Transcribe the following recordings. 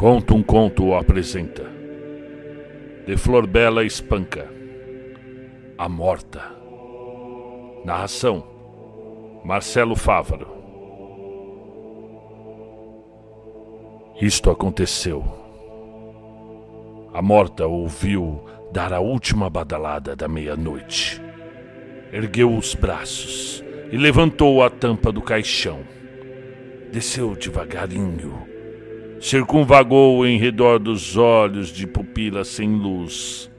Conta um conto apresenta. De Flor Bela Espanca. A Morta. Narração: Marcelo Fávaro. Isto aconteceu. A morta ouviu dar a última badalada da meia-noite. Ergueu os braços e levantou a tampa do caixão. Desceu devagarinho. Circunvagou em redor dos olhos de pupila sem luz.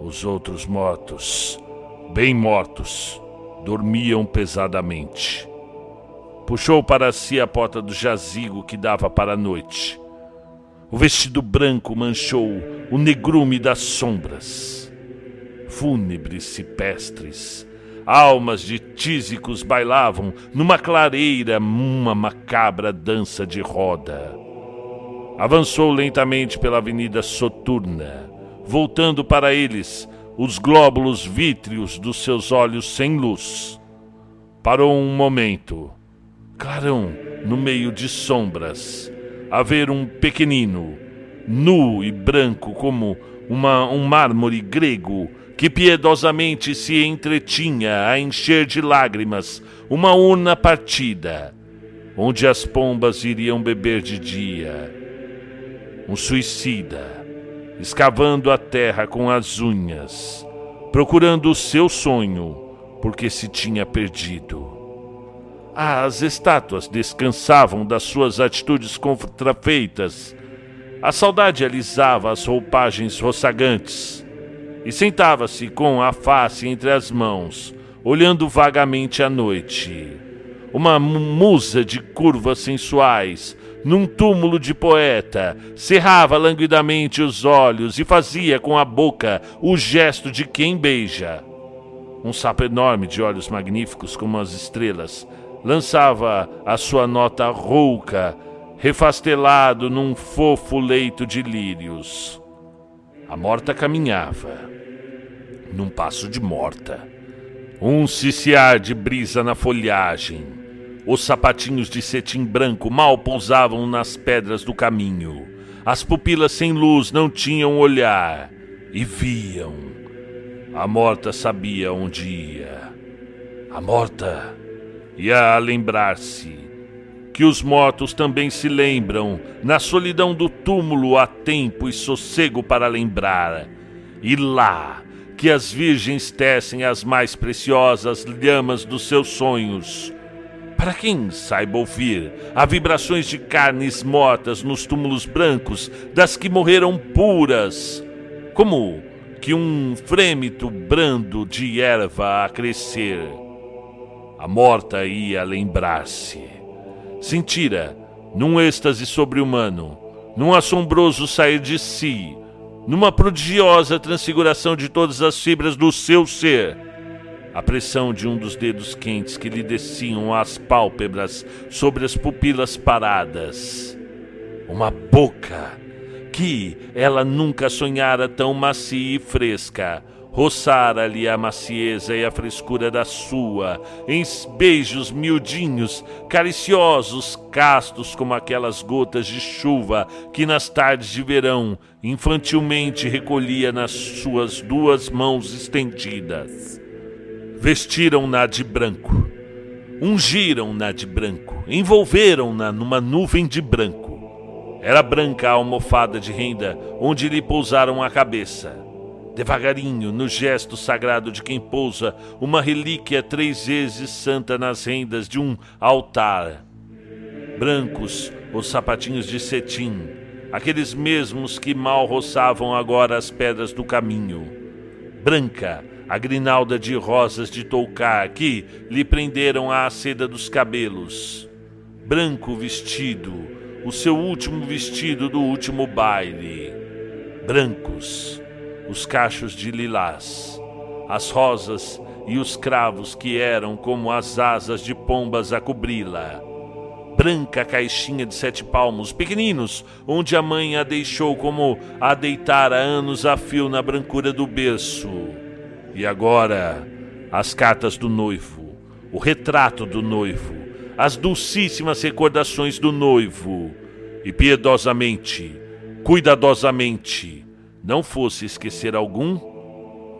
Os outros mortos, bem mortos, dormiam pesadamente. Puxou para si a porta do jazigo que dava para a noite. O vestido branco manchou o negrume das sombras. Fúnebres cipestres, almas de tísicos bailavam numa clareira uma macabra dança de roda. Avançou lentamente pela avenida Soturna, voltando para eles os glóbulos vítreos dos seus olhos sem luz. Parou um momento, clarão no meio de sombras, a ver um pequenino, nu e branco como uma, um mármore grego, que piedosamente se entretinha a encher de lágrimas uma urna partida, onde as pombas iriam beber de dia. Um suicida, escavando a terra com as unhas, procurando o seu sonho, porque se tinha perdido. As estátuas descansavam das suas atitudes contrafeitas. A saudade alisava as roupagens roçagantes e sentava-se com a face entre as mãos, olhando vagamente à noite. Uma musa de curvas sensuais, num túmulo de poeta, cerrava languidamente os olhos e fazia com a boca o gesto de quem beija. Um sapo enorme de olhos magníficos como as estrelas lançava a sua nota rouca, refastelado num fofo leito de lírios. A morta caminhava, num passo de morta. Um ciciar de brisa na folhagem. Os sapatinhos de cetim branco mal pousavam nas pedras do caminho. As pupilas sem luz não tinham olhar e viam. A morta sabia onde ia. A morta ia lembrar-se que os mortos também se lembram, na solidão do túmulo há tempo e sossego para lembrar. E lá que as virgens tecem as mais preciosas lhamas dos seus sonhos. Para quem saiba ouvir, há vibrações de carnes mortas nos túmulos brancos das que morreram puras, como que um frêmito brando de erva a crescer a morta ia lembrar-se. Sentira, num êxtase sobre-humano, num assombroso sair de si, numa prodigiosa transfiguração de todas as fibras do seu ser, a pressão de um dos dedos quentes que lhe desciam às pálpebras sobre as pupilas paradas. Uma boca que ela nunca sonhara tão macia e fresca roçara-lhe a macieza e a frescura da sua, em beijos miudinhos, cariciosos, castos como aquelas gotas de chuva que nas tardes de verão infantilmente recolhia nas suas duas mãos estendidas. Vestiram-na de branco, ungiram-na de branco, envolveram-na numa nuvem de branco. Era branca a almofada de renda onde lhe pousaram a cabeça devagarinho, no gesto sagrado de quem pousa uma relíquia três vezes santa nas rendas de um altar. Brancos os sapatinhos de cetim, aqueles mesmos que mal roçavam agora as pedras do caminho. Branca a grinalda de rosas de toucar que lhe prenderam à seda dos cabelos. Branco vestido, o seu último vestido do último baile. Brancos os cachos de lilás, as rosas e os cravos que eram como as asas de pombas a cobri-la. Branca caixinha de sete palmos, pequeninos, onde a mãe a deixou como a deitara anos a fio na brancura do berço. E agora, as cartas do noivo, o retrato do noivo, as dulcíssimas recordações do noivo, e piedosamente, cuidadosamente, não fosse esquecer algum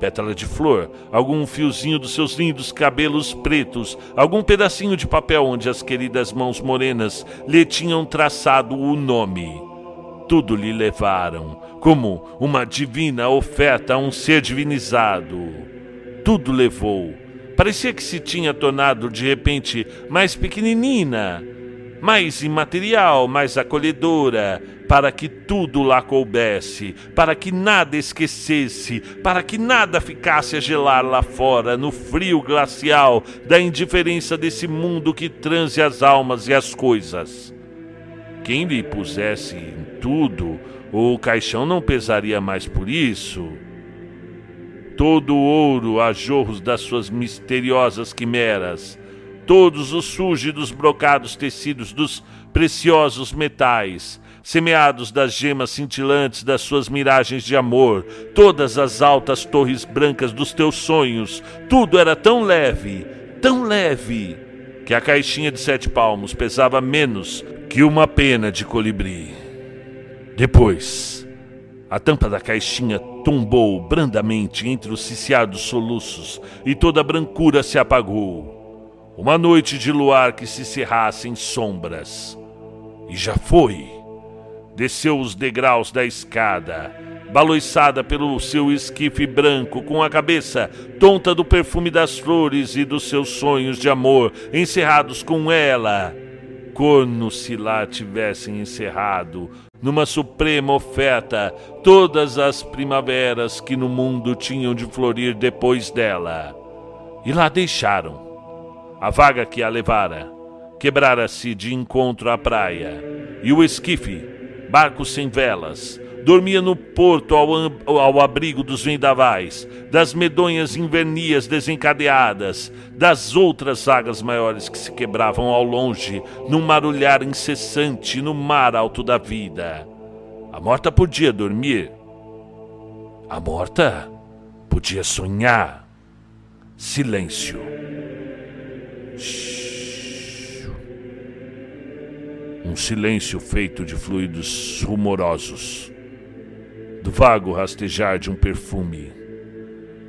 pétala de flor, algum fiozinho dos seus lindos cabelos pretos, algum pedacinho de papel onde as queridas mãos morenas lhe tinham traçado o nome. Tudo lhe levaram, como uma divina oferta a um ser divinizado. Tudo levou. Parecia que se tinha tornado de repente mais pequenina, mais imaterial, mais acolhedora, para que tudo lá coubesse, para que nada esquecesse, para que nada ficasse a gelar lá fora, no frio glacial da indiferença desse mundo que transe as almas e as coisas. Quem lhe pusesse em tudo, o caixão não pesaria mais por isso. Todo o ouro a jorros das suas misteriosas quimeras, todos os súgidos brocados tecidos dos preciosos metais, semeados das gemas cintilantes das suas miragens de amor, todas as altas torres brancas dos teus sonhos, tudo era tão leve, tão leve, que a caixinha de sete palmos pesava menos que uma pena de colibri. Depois, a tampa da caixinha tombou brandamente entre os ciciados soluços e toda a brancura se apagou. Uma noite de luar que se cerrasse em sombras. E já foi. Desceu os degraus da escada, baloiçada pelo seu esquife branco, com a cabeça tonta do perfume das flores e dos seus sonhos de amor encerrados com ela. Corno se lá tivessem encerrado, numa suprema oferta, todas as primaveras que no mundo tinham de florir depois dela. E lá deixaram a vaga que a levara quebrara-se de encontro à praia, e o esquife, barco sem velas, dormia no porto ao, ao, abrigo dos vendavais, das medonhas invernias desencadeadas, das outras sagas maiores que se quebravam ao longe, num marulhar incessante no mar alto da vida. A morta podia dormir. A morta podia sonhar. Silêncio. Um silêncio feito de fluidos rumorosos, do vago rastejar de um perfume,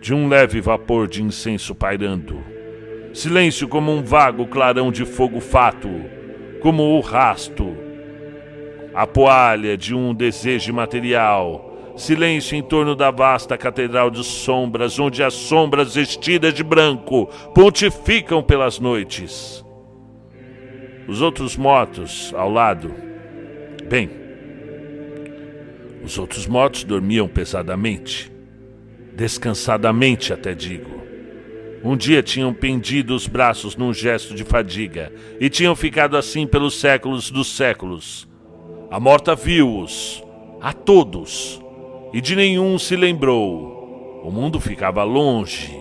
de um leve vapor de incenso pairando. Silêncio como um vago clarão de fogo fato, como o rasto, a poalha de um desejo material Silêncio em torno da vasta catedral de sombras, onde as sombras vestidas de branco pontificam pelas noites. Os outros mortos ao lado. Bem, os outros mortos dormiam pesadamente, descansadamente, até digo. Um dia tinham pendido os braços num gesto de fadiga e tinham ficado assim pelos séculos dos séculos. A morta viu-os, a todos, e de nenhum se lembrou. O mundo ficava longe.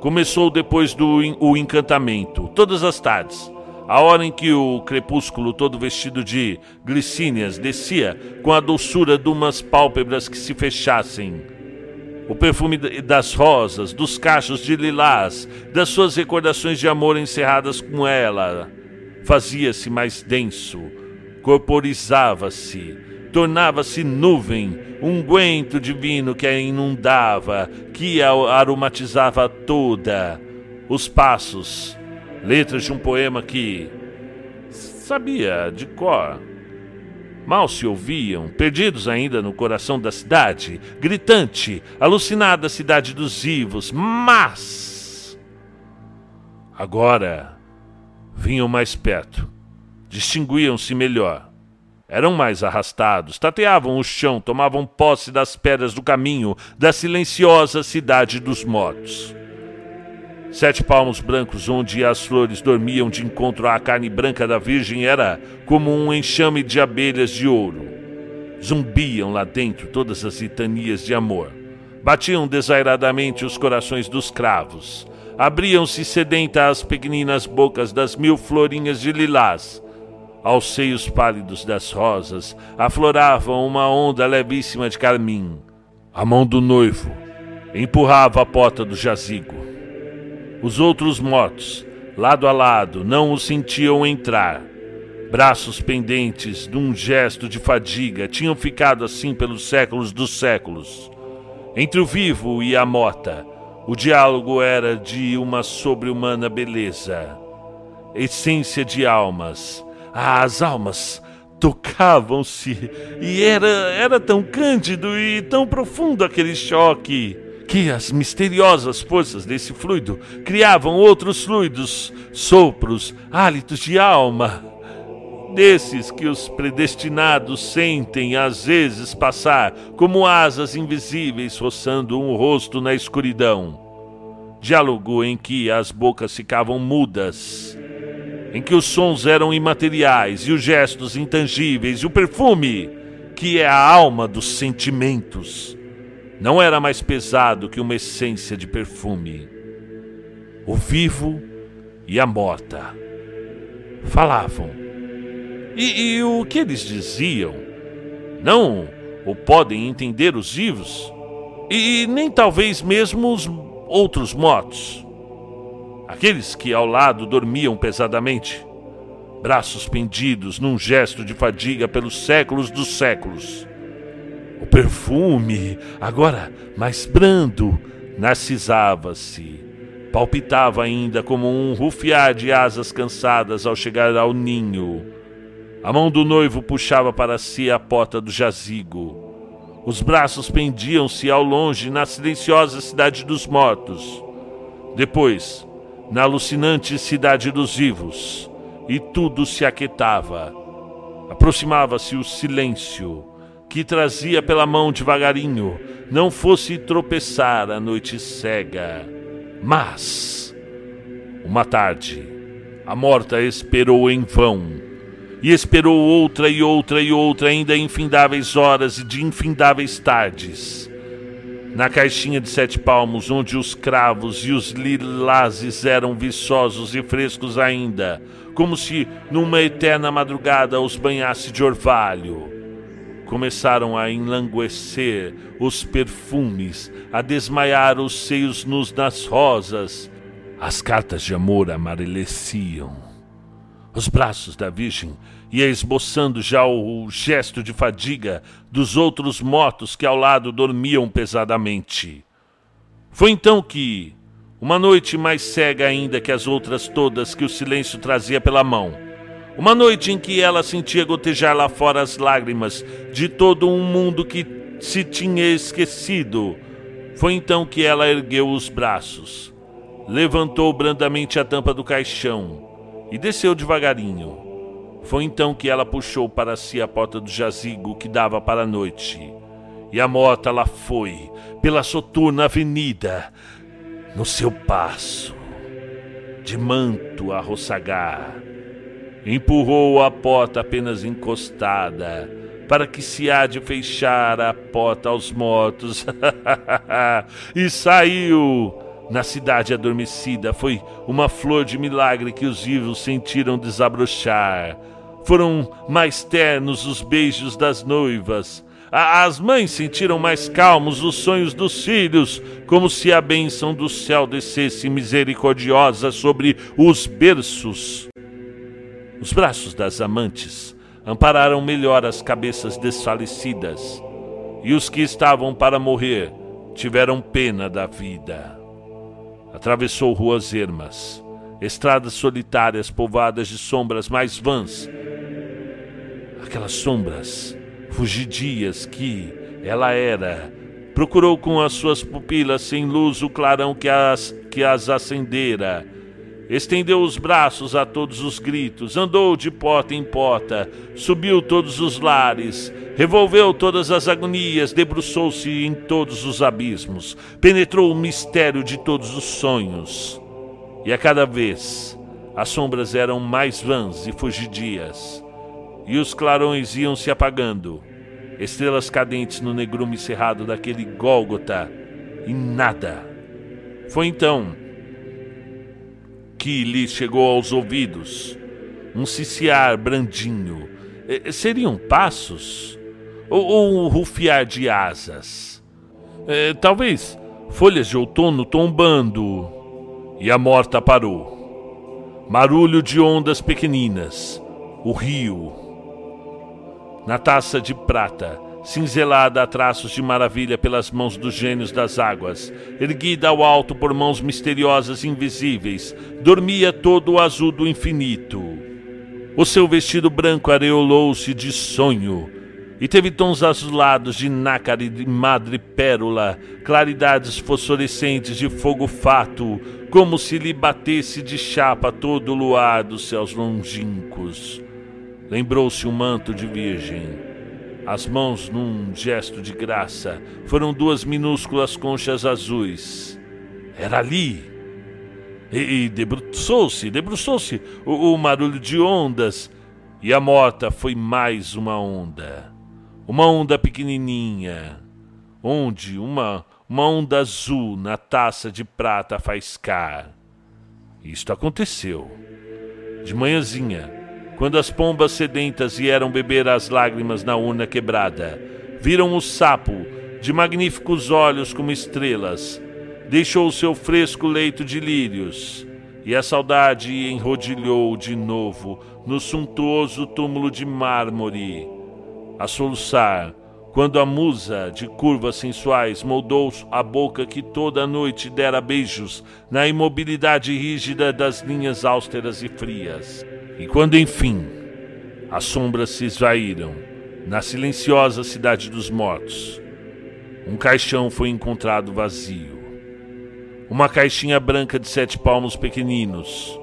Começou depois do o encantamento, todas as tardes, a hora em que o crepúsculo, todo vestido de glicínias, descia com a doçura de umas pálpebras que se fechassem. O perfume das rosas, dos cachos de lilás, das suas recordações de amor encerradas com ela, fazia-se mais denso, corporizava-se, tornava-se nuvem, um guento divino que a inundava, que a aromatizava toda. Os passos, letras de um poema que sabia de cor. Mal se ouviam, perdidos ainda no coração da cidade, gritante, alucinada cidade dos vivos, mas. Agora vinham mais perto, distinguiam-se melhor eram mais arrastados, tateavam o chão, tomavam posse das pedras do caminho da silenciosa cidade dos mortos. Sete palmos brancos onde as flores dormiam de encontro à carne branca da Virgem era como um enxame de abelhas de ouro. Zumbiam lá dentro todas as litanias de amor. Batiam desairadamente os corações dos cravos. Abriam-se sedentas as pequeninas bocas das mil florinhas de lilás aos seios pálidos das rosas aflorava uma onda levíssima de carmim. A mão do noivo empurrava a porta do jazigo. Os outros mortos, lado a lado, não o sentiam entrar. braços pendentes num gesto de fadiga, tinham ficado assim pelos séculos dos séculos. Entre o vivo e a morta, o diálogo era de uma sobre-humana beleza, essência de almas. As almas tocavam-se e era, era tão cândido e tão profundo aquele choque que as misteriosas forças desse fluido criavam outros fluidos, sopros, hálitos de alma desses que os predestinados sentem às vezes passar como asas invisíveis roçando um rosto na escuridão. Diálogo em que as bocas ficavam mudas, em que os sons eram imateriais e os gestos intangíveis e o perfume, que é a alma dos sentimentos, não era mais pesado que uma essência de perfume. O vivo e a morta falavam e, e o que eles diziam? Não o podem entender os vivos, e nem talvez mesmo os outros mortos. Aqueles que ao lado dormiam pesadamente, braços pendidos num gesto de fadiga pelos séculos dos séculos. O perfume, agora mais brando, narcisava-se, palpitava ainda como um rufiar de asas cansadas ao chegar ao ninho a mão do noivo puxava para si a porta do jazigo. Os braços pendiam-se ao longe na silenciosa cidade dos mortos. Depois, na alucinante cidade dos vivos, e tudo se aquietava. Aproximava-se o silêncio, que trazia pela mão devagarinho, não fosse tropeçar a noite cega. Mas, uma tarde, a morta esperou em vão e esperou outra e outra e outra, ainda infindáveis horas e de infindáveis tardes. Na caixinha de sete palmos, onde os cravos e os lilazes eram viçosos e frescos ainda, como se numa eterna madrugada os banhasse de orvalho. Começaram a enlanguecer os perfumes, a desmaiar os seios nus nas rosas. As cartas de amor amareleciam. Os braços da Virgem ia esboçando já o gesto de fadiga dos outros mortos que ao lado dormiam pesadamente. Foi então que, uma noite mais cega ainda que as outras todas que o silêncio trazia pela mão, uma noite em que ela sentia gotejar lá fora as lágrimas de todo um mundo que se tinha esquecido, foi então que ela ergueu os braços, levantou brandamente a tampa do caixão e desceu devagarinho. Foi então que ela puxou para si a porta do jazigo que dava para a noite. E a morta lá foi, pela soturna avenida, no seu passo, de manto a roçagar. Empurrou a porta apenas encostada, para que se há de fechar a porta aos mortos. e saiu na cidade adormecida foi uma flor de milagre que os vivos sentiram desabrochar. Foram mais ternos os beijos das noivas. As mães sentiram mais calmos os sonhos dos filhos, como se a bênção do céu descesse misericordiosa sobre os berços. Os braços das amantes ampararam melhor as cabeças desfalecidas, e os que estavam para morrer tiveram pena da vida. Atravessou ruas ermas, estradas solitárias povoadas de sombras mais vãs. Aquelas sombras fugidias que ela era. Procurou com as suas pupilas sem luz o clarão que as, que as acendera estendeu os braços a todos os gritos, andou de porta em porta, subiu todos os lares, revolveu todas as agonias, debruçou-se em todos os abismos, penetrou o mistério de todos os sonhos. E a cada vez as sombras eram mais vãs e fugidias, e os clarões iam se apagando, estrelas cadentes no negrume cerrado daquele Gólgota, e nada. Foi então que lhe chegou aos ouvidos. Um ciciar brandinho. E, seriam passos? Ou, ou um rufiar de asas? E, talvez folhas de outono tombando. E a morta parou. Marulho de ondas pequeninas. o rio. Na taça de prata, cinzelada a traços de maravilha pelas mãos dos gênios das águas, erguida ao alto por mãos misteriosas invisíveis, dormia todo o azul do infinito. O seu vestido branco areolou-se de sonho e teve tons azulados de nácar e de madrepérola, claridades fosforescentes de fogo fato, como se lhe batesse de chapa todo o luar dos céus longínquos. Lembrou-se um manto de virgem as mãos, num gesto de graça, foram duas minúsculas conchas azuis. Era ali. E, e debruçou-se, debruçou-se o, o marulho de ondas. E a morta foi mais uma onda. Uma onda pequenininha, onde uma, uma onda azul na taça de prata faiscar. Isto aconteceu. De manhãzinha, quando as pombas sedentas vieram beber as lágrimas na urna quebrada, viram o sapo, de magníficos olhos como estrelas, deixou o seu fresco leito de lírios, e a saudade enrodilhou de novo no suntuoso túmulo de mármore, a soluçar, quando a musa de curvas sensuais moldou a boca que toda a noite dera beijos na imobilidade rígida das linhas austeras e frias. E quando enfim as sombras se esvaíram na silenciosa cidade dos mortos, um caixão foi encontrado vazio. Uma caixinha branca de sete palmos pequeninos,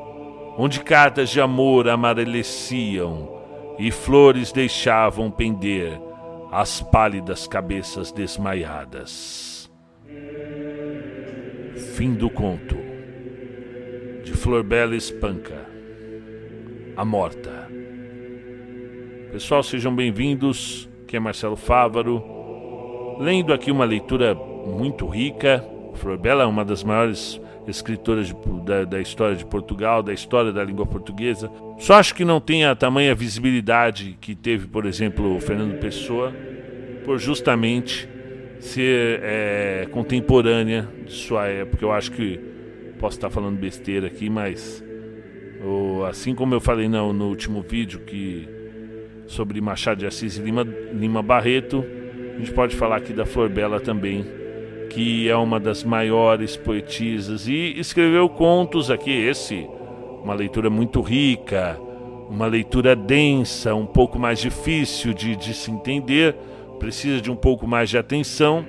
onde cartas de amor amareleciam e flores deixavam pender as pálidas cabeças desmaiadas. Fim do conto de Flor Bela Espanca a morta. Pessoal, sejam bem-vindos. Aqui é Marcelo Fávaro. Lendo aqui uma leitura muito rica. Flor Bela é uma das maiores escritoras de, da, da, história de Portugal, da história da língua portuguesa. Só acho que não tem a tamanha visibilidade que teve, por exemplo, o Fernando Pessoa, por justamente ser é, contemporânea de sua época. Eu acho que posso estar falando besteira aqui, mas ou, assim como eu falei no, no, último vídeo que sobre Machado de Assis e Lima, Lima Barreto, a gente pode falar aqui da Flor Bela também, que é uma das maiores poetisas e escreveu contos aqui, esse, uma leitura muito rica, uma leitura densa, um pouco mais difícil de, de se entender, precisa de um pouco mais de atenção,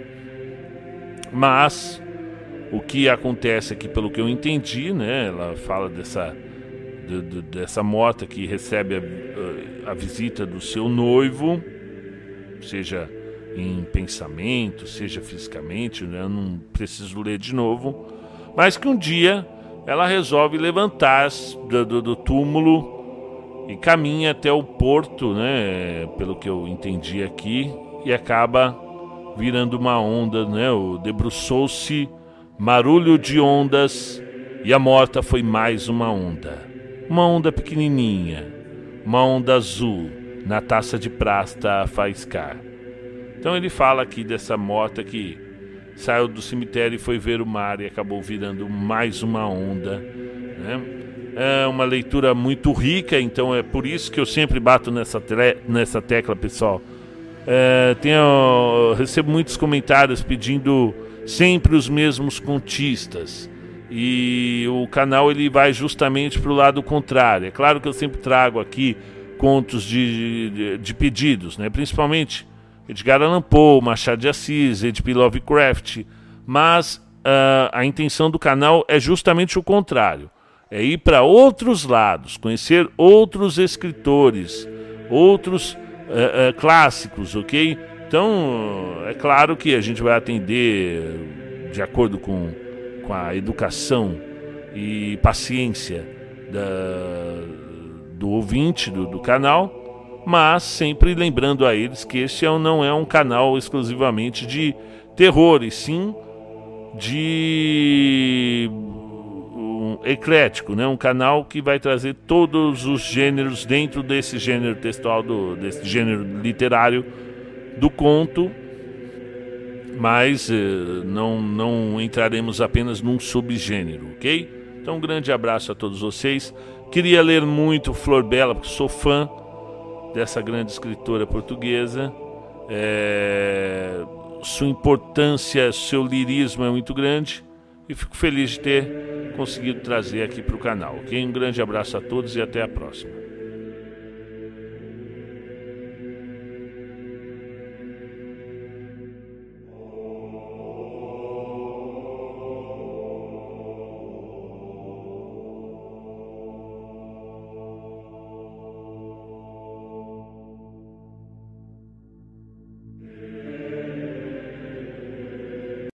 mas o que acontece aqui, pelo que eu entendi, né, ela fala dessa de, de, dessa morta que recebe a, a, visita do seu noivo, seja em pensamento, seja fisicamente, né? eu não preciso ler de novo, mas que um dia ela resolve levantar do, do, do túmulo e caminha até o porto, né? Pelo que eu entendi aqui, e acaba virando uma onda, né? Debruçou-se, marulho de ondas, e a morta foi mais uma onda uma onda pequenininha, uma onda azul na taça de prata a faiscar. Então ele fala aqui dessa morta que saiu do cemitério e foi ver o mar e acabou virando mais uma onda. Né? É uma leitura muito rica, então é por isso que eu sempre bato nessa, nessa tecla, pessoal. É, tenho, recebo muitos comentários pedindo sempre os mesmos contistas e o canal ele vai justamente para o lado contrário. É claro que eu sempre trago aqui contos de, de, de pedidos, né? principalmente Edgar Allan Poe, Machado de Assis, H.P. Lovecraft, mas uh, a intenção do canal é justamente o contrário. É ir para outros lados, conhecer outros escritores, outros uh, uh, clássicos, ok? Então, é claro que a gente vai atender de acordo com com a educação e paciência da, do ouvinte do, do canal, mas sempre lembrando a eles que este é não é um canal exclusivamente de terror, e sim de um eclético, né? um canal que vai trazer todos os gêneros dentro desse gênero textual, do, desse gênero literário do conto mas eh, não, não entraremos apenas num subgênero, ok? Então, um grande abraço a todos vocês. Queria ler muito Flor Bela, porque sou fã dessa grande escritora portuguesa. É... Sua importância, seu lirismo é muito grande e fico feliz de ter conseguido trazer aqui para o canal. Okay? Um grande abraço a todos e até a próxima.